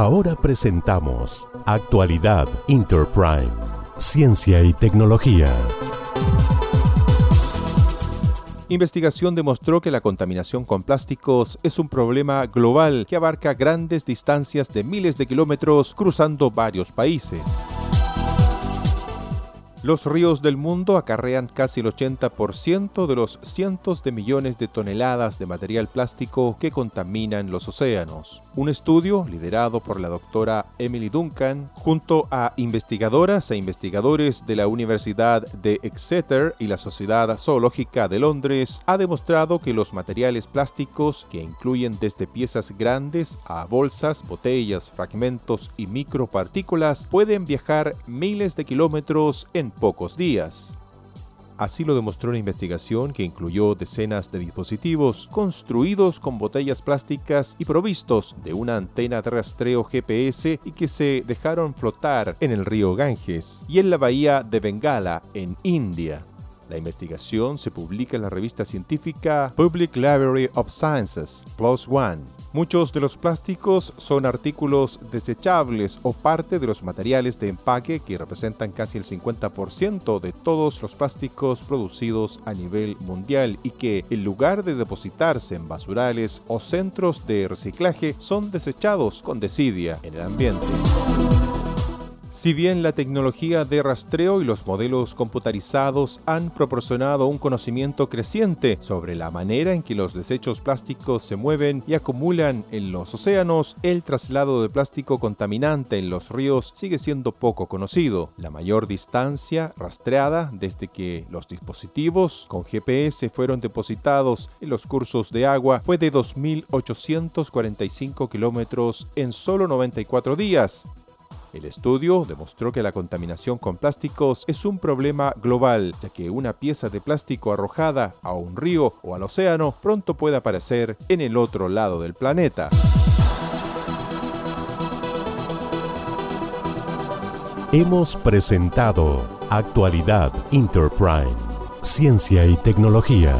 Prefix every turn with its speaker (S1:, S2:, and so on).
S1: Ahora presentamos Actualidad Interprime, Ciencia y Tecnología.
S2: Investigación demostró que la contaminación con plásticos es un problema global que abarca grandes distancias de miles de kilómetros cruzando varios países. Los ríos del mundo acarrean casi el 80% de los cientos de millones de toneladas de material plástico que contaminan los océanos. Un estudio liderado por la doctora Emily Duncan junto a investigadoras e investigadores de la Universidad de Exeter y la Sociedad Zoológica de Londres ha demostrado que los materiales plásticos, que incluyen desde piezas grandes a bolsas, botellas, fragmentos y micropartículas, pueden viajar miles de kilómetros en pocos días. Así lo demostró una investigación que incluyó decenas de dispositivos construidos con botellas plásticas y provistos de una antena de rastreo GPS y que se dejaron flotar en el río Ganges y en la bahía de Bengala, en India. La investigación se publica en la revista científica Public Library of Sciences, Plus One. Muchos de los plásticos son artículos desechables o parte de los materiales de empaque que representan casi el 50% de todos los plásticos producidos a nivel mundial y que en lugar de depositarse en basurales o centros de reciclaje son desechados con desidia en el ambiente. Si bien la tecnología de rastreo y los modelos computarizados han proporcionado un conocimiento creciente sobre la manera en que los desechos plásticos se mueven y acumulan en los océanos, el traslado de plástico contaminante en los ríos sigue siendo poco conocido. La mayor distancia rastreada desde que los dispositivos con GPS fueron depositados en los cursos de agua fue de 2.845 kilómetros en solo 94 días. El estudio demostró que la contaminación con plásticos es un problema global, ya que una pieza de plástico arrojada a un río o al océano pronto puede aparecer en el otro lado del planeta.
S1: Hemos presentado Actualidad Interprime, Ciencia y Tecnología.